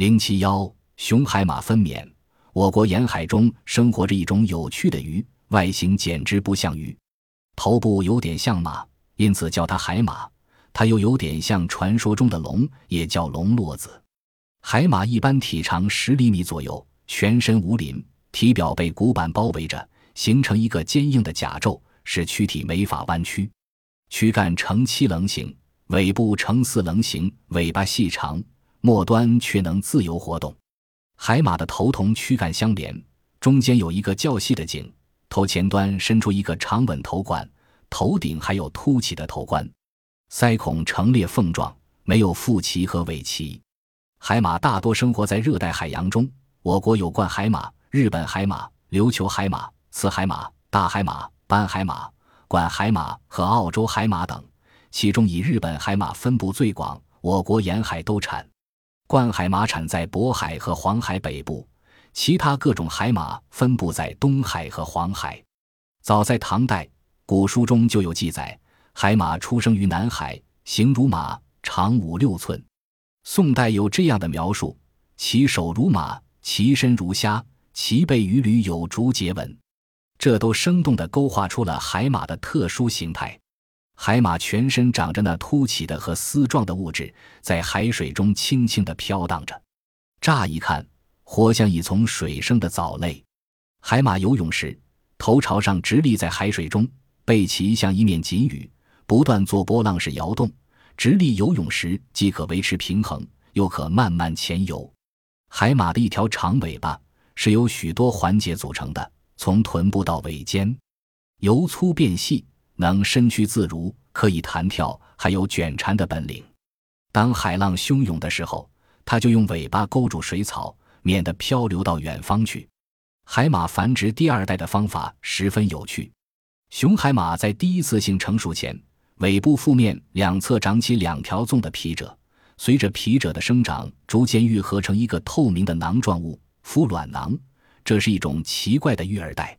零七幺，雄海马分娩。我国沿海中生活着一种有趣的鱼，外形简直不像鱼，头部有点像马，因此叫它海马。它又有点像传说中的龙，也叫龙络子。海马一般体长十厘米左右，全身无鳞，体表被骨板包围着，形成一个坚硬的甲胄，使躯体没法弯曲。躯干呈七棱形，尾部呈四棱形，尾巴细长，末端却能自由活动。海马的头同躯干相连，中间有一个较细的颈，头前端伸出一个长吻头管，头顶还有凸起的头冠，鳃孔呈裂缝状，没有腹鳍和尾鳍。海马大多生活在热带海洋中，我国有冠海马、日本海马、琉球海马、雌海马、大海马、斑海马。管海马和澳洲海马等，其中以日本海马分布最广，我国沿海都产。冠海马产在渤海和黄海北部，其他各种海马分布在东海和黄海。早在唐代，古书中就有记载，海马出生于南海，形如马，长五六寸。宋代有这样的描述：其手如马，其身如虾，其背与履有竹节纹。这都生动地勾画出了海马的特殊形态。海马全身长着那凸起的和丝状的物质，在海水中轻轻地飘荡着，乍一看，活像一丛水生的藻类。海马游泳时，头朝上直立在海水中，背鳍像一面锦羽，不断做波浪式摇动。直立游泳时，既可维持平衡，又可慢慢潜游。海马的一条长尾巴是由许多环节组成的。从臀部到尾尖，由粗变细，能身躯自如，可以弹跳，还有卷蝉的本领。当海浪汹涌的时候，它就用尾巴勾住水草，免得漂流到远方去。海马繁殖第二代的方法十分有趣。雄海马在第一次性成熟前，尾部腹面两侧长起两条纵的皮褶，随着皮褶的生长，逐渐愈合成一个透明的囊状物——孵卵囊。这是一种奇怪的育儿袋。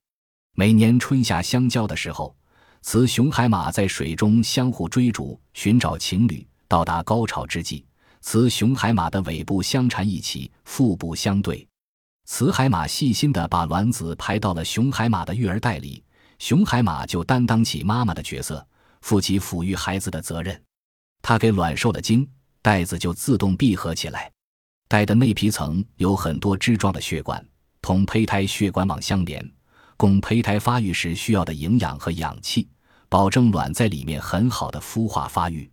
每年春夏相交的时候，雌雄海马在水中相互追逐，寻找情侣。到达高潮之际，雌雄海马的尾部相缠一起，腹部相对。雌海马细心地把卵子排到了雄海马的育儿袋里，雄海马就担当起妈妈的角色，负起抚育孩子的责任。它给卵受了精，袋子就自动闭合起来。袋的内皮层有很多枝状的血管。同胚胎血管网相连，供胚胎发育时需要的营养和氧气，保证卵在里面很好的孵化发育。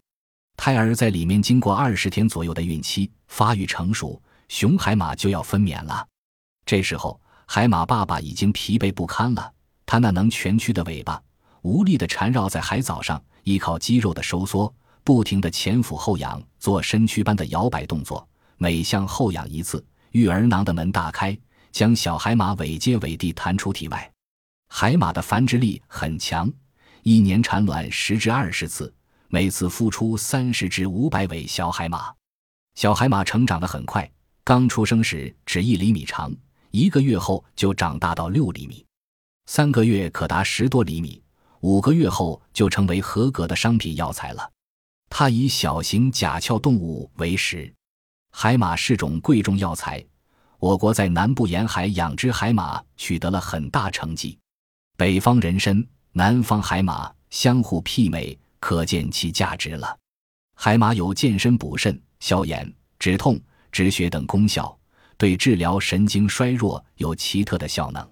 胎儿在里面经过二十天左右的孕期，发育成熟，雄海马就要分娩了。这时候，海马爸爸已经疲惫不堪了，他那能蜷曲的尾巴无力地缠绕在海藻上，依靠肌肉的收缩，不停地前俯后仰，做身躯般的摇摆动作。每向后仰一次，育儿囊的门大开。将小海马尾接尾地弹出体外，海马的繁殖力很强，一年产卵十至二十次，每次孵出三十至五百尾小海马。小海马成长得很快，刚出生时只一厘米长，一个月后就长大到六厘米，三个月可达十多厘米，五个月后就成为合格的商品药材了。它以小型甲壳动物为食，海马是种贵重药材。我国在南部沿海养殖海马取得了很大成绩，北方人参、南方海马相互媲美，可见其价值了。海马有健身补肾、消炎、止痛、止血等功效，对治疗神经衰弱有奇特的效能。